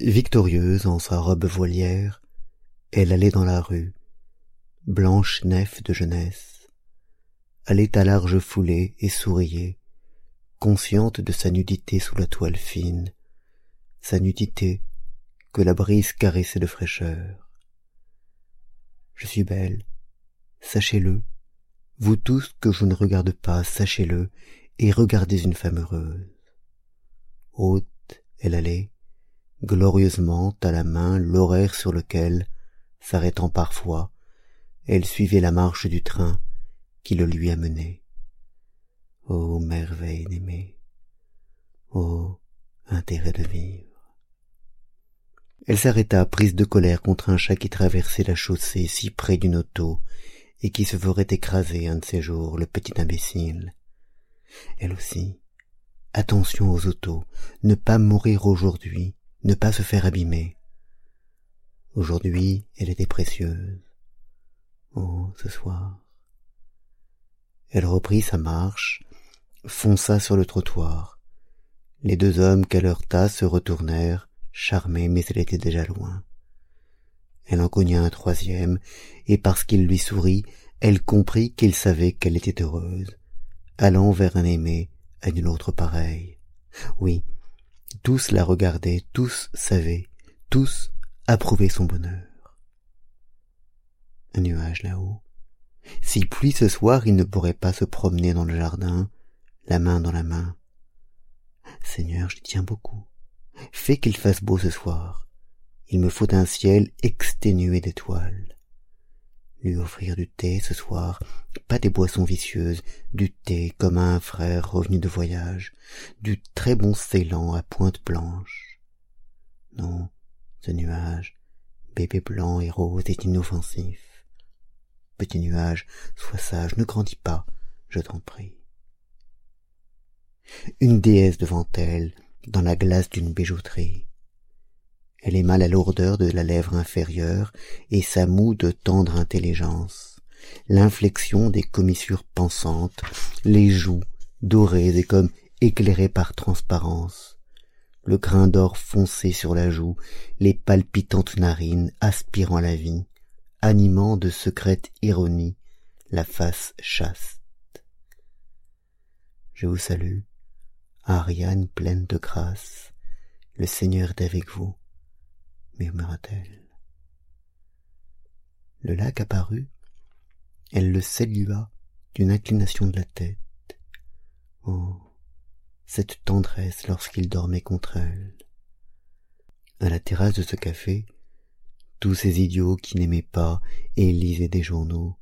Victorieuse en sa robe voilière, elle allait dans la rue, blanche nef de jeunesse, allait à large foulée et souriait, consciente de sa nudité sous la toile fine, sa nudité que la brise caressait de fraîcheur. Je suis belle, sachez-le, vous tous que je ne regarde pas, sachez-le, et regardez une femme heureuse. Haute, elle allait, glorieusement à la main l'horaire sur lequel, s'arrêtant parfois, elle suivait la marche du train qui le lui amenait. Ô merveille d'aimer, ô intérêt de vivre. Elle s'arrêta prise de colère contre un chat qui traversait la chaussée si près d'une auto et qui se ferait écraser un de ces jours, le petit imbécile. Elle aussi. Attention aux autos, ne pas mourir aujourd'hui, ne pas se faire abîmer. Aujourd'hui, elle était précieuse. Oh, ce soir. Elle reprit sa marche, fonça sur le trottoir. Les deux hommes qu'elle heurta se retournèrent, charmés, mais elle était déjà loin. Elle en cogna un troisième, et parce qu'il lui sourit, elle comprit qu'il savait qu'elle était heureuse, allant vers un aimé à une autre pareille. Oui, tous la regardaient, tous savaient, tous approuvaient son bonheur. Un nuage là-haut. S'il pluie ce soir, il ne pourrait pas se promener dans le jardin, la main dans la main. Seigneur, j'y tiens beaucoup. Fais qu'il fasse beau ce soir. Il me faut un ciel exténué d'étoiles lui offrir du thé ce soir, pas des boissons vicieuses, du thé comme à un frère revenu de voyage, du très bon Ceylan à pointe blanche. Non, ce nuage, bébé blanc et rose est inoffensif. Petit nuage, sois sage, ne grandis pas, je t'en prie. Une déesse devant elle, dans la glace d'une bijouterie. Elle aima la lourdeur de la lèvre inférieure et sa moue de tendre intelligence, l'inflexion des commissures pensantes, les joues dorées et comme éclairées par transparence, le grain d'or foncé sur la joue, les palpitantes narines aspirant la vie, animant de secrète ironie la face chaste. Je vous salue, Ariane pleine de grâce, le Seigneur est avec vous murmura-t-elle. Le lac apparut, elle le salua d'une inclination de la tête. Oh, cette tendresse lorsqu'il dormait contre elle. À la terrasse de ce café, tous ces idiots qui n'aimaient pas et lisaient des journaux,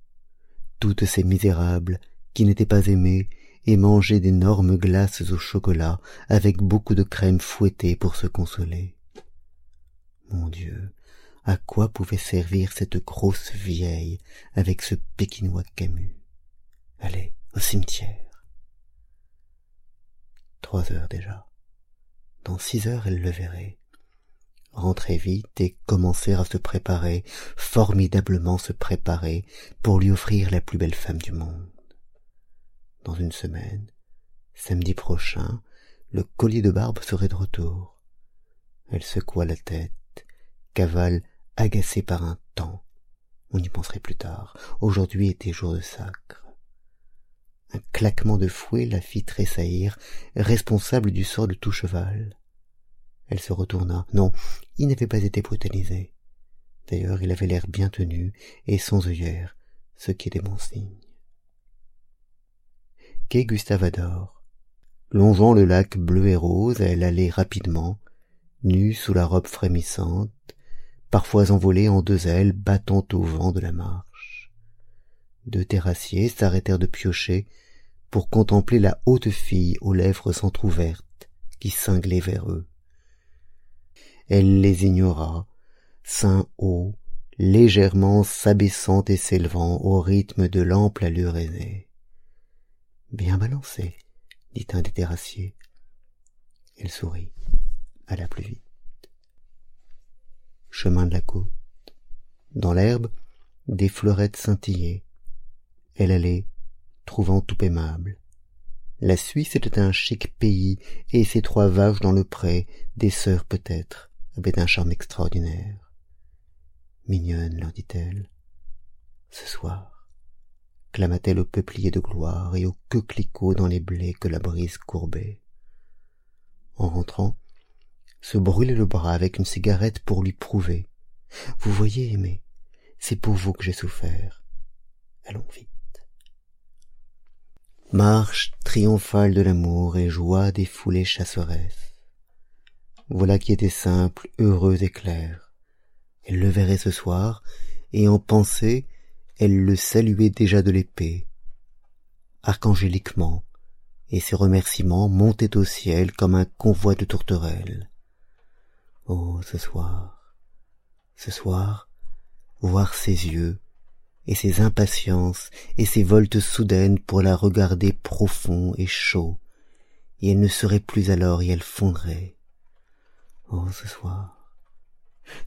toutes ces misérables qui n'étaient pas aimés et mangeaient d'énormes glaces au chocolat avec beaucoup de crème fouettée pour se consoler. Mon Dieu, à quoi pouvait servir cette grosse vieille avec ce pékinois Camus Allez, au cimetière. Trois heures déjà. Dans six heures, elle le verrait. Rentrer vite et commencer à se préparer, formidablement se préparer, pour lui offrir la plus belle femme du monde. Dans une semaine, samedi prochain, le collier de barbe serait de retour. Elle secoua la tête cavale agacé par un temps. On y penserait plus tard. Aujourd'hui était jour de sacre. Un claquement de fouet la fit tressaillir, responsable du sort de tout cheval. Elle se retourna. Non, il n'avait pas été brutalisé. D'ailleurs, il avait l'air bien tenu et sans œillère, ce qui est des bons signes. Quai Gustave Adore. Longeant le lac bleu et rose, elle allait rapidement, nue sous la robe frémissante, parfois envolée en deux ailes battant au vent de la marche. Deux terrassiers s'arrêtèrent de piocher pour contempler la haute fille aux lèvres entr'ouvertes qui cinglait vers eux. Elle les ignora, sein haut, légèrement s'abaissant et s'élevant au rythme de l'ample allure aisée. Bien balancé, dit un des terrassiers. Elle sourit. alla plus vite. Chemin de la côte. Dans l'herbe, des fleurettes scintillaient. Elle allait, trouvant tout aimable. La Suisse était un chic pays, et ces trois vaches dans le pré, des sœurs peut-être, avaient un charme extraordinaire. Mignonne, leur dit-elle. Ce soir, clama-t-elle au peuplier de gloire et au coquelicot dans les blés que la brise courbait. En rentrant, se brûlait le bras avec une cigarette pour lui prouver. Vous voyez, aimé, c'est pour vous que j'ai souffert. Allons vite. Marche triomphale de l'amour et joie des foulées chasseresses. Voilà qui était simple, heureuse et claire. Elle le verrait ce soir, et en pensée, elle le saluait déjà de l'épée. Archangéliquement, et ses remerciements montaient au ciel comme un convoi de tourterelles. Oh, ce soir, ce soir, voir ses yeux, et ses impatiences, et ses voltes soudaines pour la regarder profond et chaud, et elle ne serait plus alors et elle fondrait. Oh, ce soir,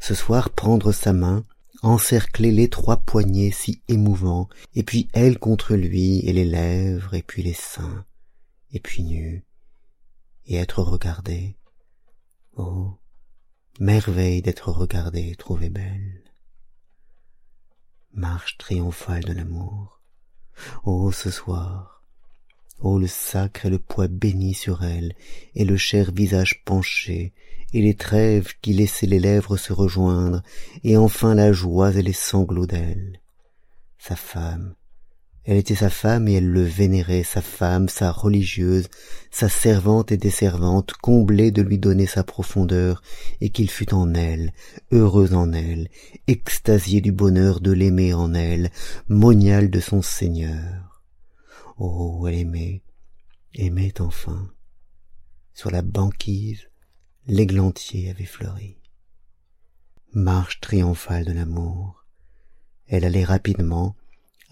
ce soir prendre sa main, encercler l'étroit poignet si émouvant, et puis elle contre lui, et les lèvres, et puis les seins, et puis nu, et être regardée. Oh, merveille d'être regardée trouvée belle marche triomphale de l'amour. Oh, ce soir, oh, le sacre et le poids béni sur elle, et le cher visage penché, et les trêves qui laissaient les lèvres se rejoindre, et enfin la joie et les sanglots d'elle. Sa femme, elle était sa femme et elle le vénérait, sa femme, sa religieuse, sa servante et desservante, comblée de lui donner sa profondeur, et qu'il fût en elle, heureuse en elle, extasié du bonheur de l'aimer en elle, monial de son Seigneur. Oh, elle aimait, aimait enfin. Sur la banquise, l'églantier avait fleuri. Marche triomphale de l'amour. Elle allait rapidement,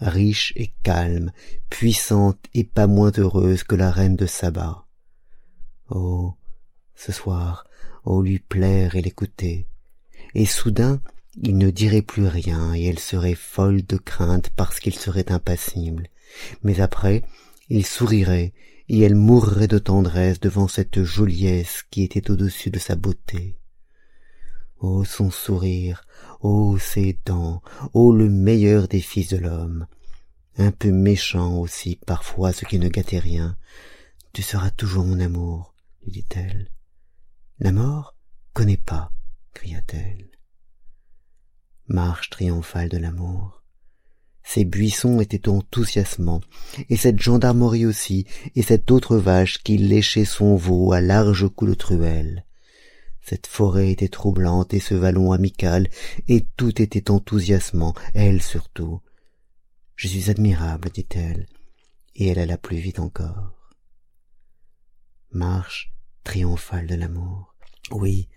riche et calme, puissante et pas moins heureuse que la reine de Saba. Oh, ce soir, oh lui plaire et l'écouter. Et soudain, il ne dirait plus rien et elle serait folle de crainte parce qu'il serait impassible. Mais après, il sourirait et elle mourrait de tendresse devant cette joliesse qui était au-dessus de sa beauté. Oh son sourire, oh ses dents, oh le meilleur des fils de l'homme, un peu méchant aussi parfois ce qui ne gâtait rien. Tu seras toujours mon amour, lui dit-elle. La mort connaît pas, cria-t-elle. Marche triomphale de l'amour. Ces buissons étaient enthousiasmants, et cette gendarmerie aussi, et cette autre vache qui léchait son veau à larges coups de truelle. Cette forêt était troublante et ce vallon amical, et tout était enthousiasmant, elle surtout. Je suis admirable, dit-elle, et elle alla plus vite encore. Marche triomphale de l'amour. Oui,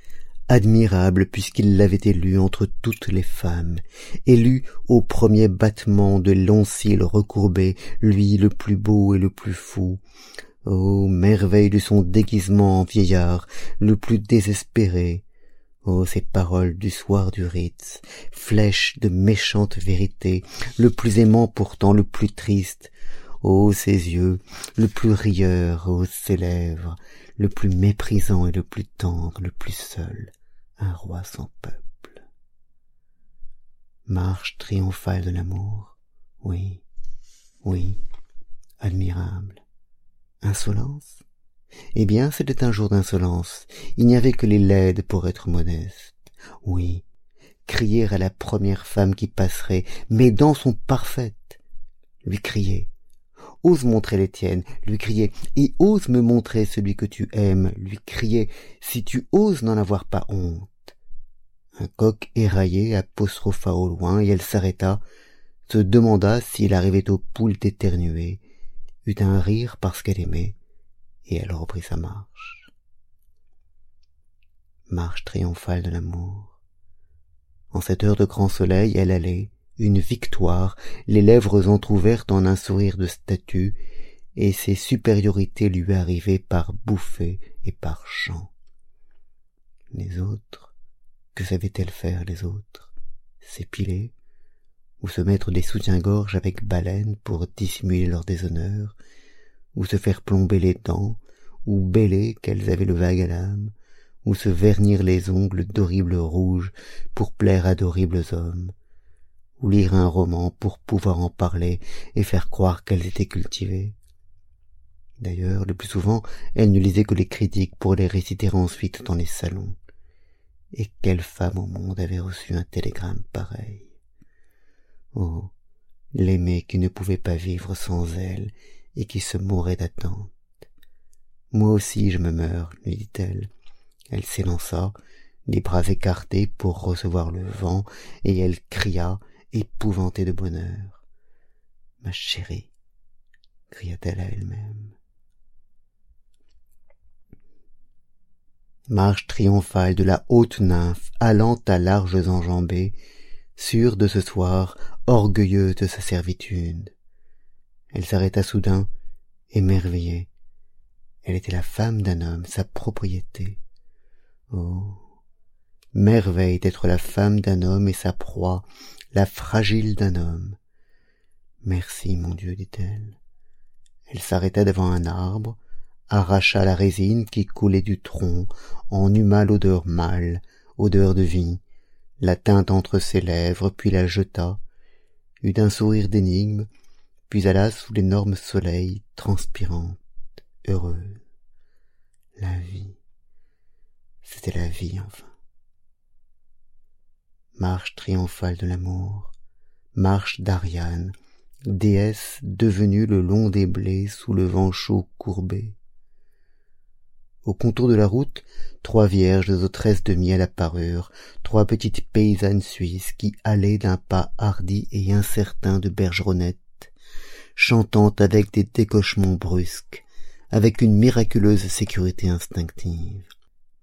admirable puisqu'il l'avait élue entre toutes les femmes, élue au premier battement de longs cils recourbés, lui le plus beau et le plus fou, Ô merveille de son déguisement en vieillard, le plus désespéré. Ô ces paroles du soir du Ritz, flèches de méchante vérité, le plus aimant pourtant le plus triste. Ô ses yeux, le plus rieur, ô ses lèvres, le plus méprisant et le plus tendre, le plus seul, un roi sans peuple. Marche triomphale de l'amour, oui, oui, admirable Insolence? Eh bien, c'était un jour d'insolence. Il n'y avait que les laides pour être modeste. Oui, crier à la première femme qui passerait, mais dans son parfaite. Lui crier. Ose montrer les tiennes, lui crier, et ose me montrer celui que tu aimes, lui crier, si tu oses n'en avoir pas honte. Un coq éraillé apostropha au loin, et elle s'arrêta, se demanda s'il arrivait aux poules d'éternuer, eut un rire parce qu'elle aimait, et elle reprit sa marche. Marche triomphale de l'amour. En cette heure de grand soleil, elle allait, une victoire, les lèvres entr'ouvertes en un sourire de statue, et ses supériorités lui arrivaient par bouffées et par chants. Les autres, que savaient-elles faire les autres? S'épiler? Ou se mettre des soutiens-gorge avec baleine pour dissimuler leur déshonneur, ou se faire plomber les dents, ou bêler qu'elles avaient le vague à l'âme, ou se vernir les ongles d'horribles rouges pour plaire à d'horribles hommes, ou lire un roman pour pouvoir en parler et faire croire qu'elles étaient cultivées. D'ailleurs, le plus souvent, elles ne lisaient que les critiques pour les réciter ensuite dans les salons. Et quelle femme au monde avait reçu un télégramme pareil? Oh, l'aimer qui ne pouvait pas vivre sans elle et qui se mourait d'attente. Moi aussi je me meurs, lui dit-elle. Elle, s'élança, les bras écartés pour recevoir le vent, et elle cria, épouvantée de bonheur. Ma chérie, cria-t-elle à elle-même. Marche triomphale de la haute nymphe allant à larges enjambées, sûre de ce soir, orgueilleuse de sa servitude. Elle s'arrêta soudain, émerveillée. Elle était la femme d'un homme, sa propriété. Oh. Merveille d'être la femme d'un homme et sa proie, la fragile d'un homme. Merci, mon Dieu, dit-elle. Elle s'arrêta devant un arbre, arracha la résine qui coulait du tronc, en huma l'odeur mâle, odeur de vie, la tinte entre ses lèvres, puis la jeta, eut un sourire d'énigme, puis alla sous l'énorme soleil, transpirante, heureuse. La vie. C'était la vie, enfin. Marche triomphale de l'amour, marche d'Ariane, déesse devenue le long des blés sous le vent chaud courbé, au contour de la route, trois vierges aux tresses de miel apparurent, trois petites paysannes suisses qui allaient d'un pas hardi et incertain de bergeronnette, chantant avec des décochements brusques, avec une miraculeuse sécurité instinctive.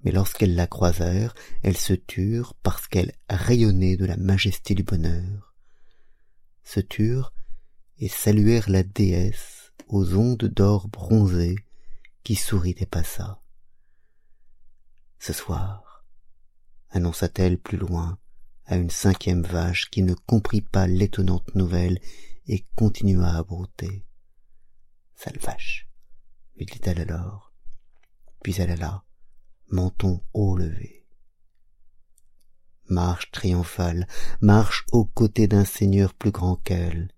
Mais lorsqu'elles la croisèrent, elles se turent parce qu'elles rayonnaient de la majesté du bonheur. Se turent et saluèrent la déesse aux ondes d'or bronzé qui sourit et passa. Ce soir annonça-t-elle plus loin à une cinquième vache qui ne comprit pas l'étonnante nouvelle et continua à brouter sale vache lui dit-elle alors. Puis elle alla menton haut levé marche triomphale marche aux côtés d'un seigneur plus grand qu'elle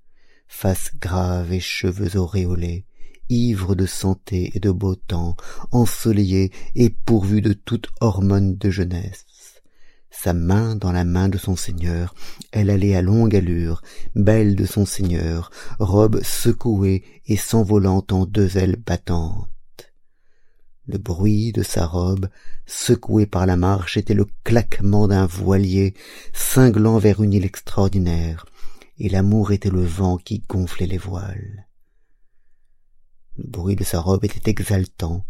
face grave et cheveux auréolés ivre de santé et de beau temps, ensoleillé et pourvu de toute hormone de jeunesse. Sa main dans la main de son seigneur, elle allait à longue allure, belle de son seigneur, robe secouée et s'envolant en deux ailes battantes. Le bruit de sa robe, secouée par la marche, était le claquement d'un voilier cinglant vers une île extraordinaire, et l'amour était le vent qui gonflait les voiles. Le bruit de sa robe était exaltant.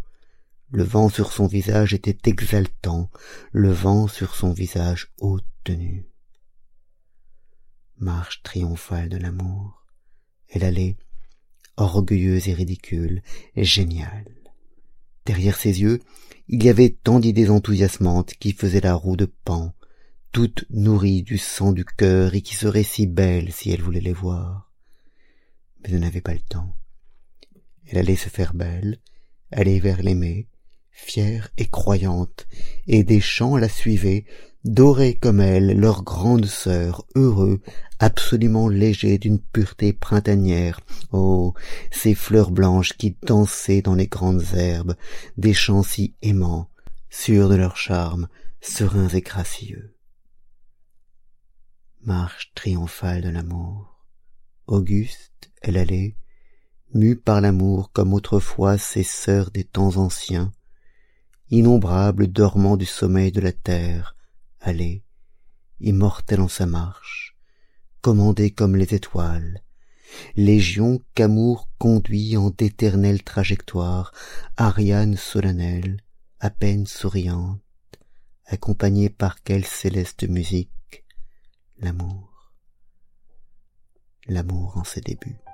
Le vent sur son visage était exaltant, le vent sur son visage haut tenu. Marche triomphale de l'amour. Elle allait, orgueilleuse et ridicule, géniale. Derrière ses yeux, il y avait tant d'idées enthousiasmantes qui faisaient la roue de Pan, toutes nourries du sang du cœur et qui seraient si belles si elle voulait les voir. Mais elle n'avait pas le temps. Elle allait se faire belle, aller vers l'aimé, fière et croyante, et des chants la suivaient, dorés comme elle, leur grande sœur, heureux, absolument légers d'une pureté printanière. Oh, ces fleurs blanches qui dansaient dans les grandes herbes, des chants si aimants, sûrs de leur charme, sereins et gracieux. Marche triomphale de l'amour. Auguste, elle allait, mue par l'amour comme autrefois ces sœurs des temps anciens, innombrables dormant du sommeil de la terre, allez, immortelle en sa marche, commandée comme les étoiles, légion qu'amour conduit en d'éternelles trajectoires, Ariane solennelle, à peine souriante, accompagnée par quelle céleste musique, l'amour, l'amour en ses débuts.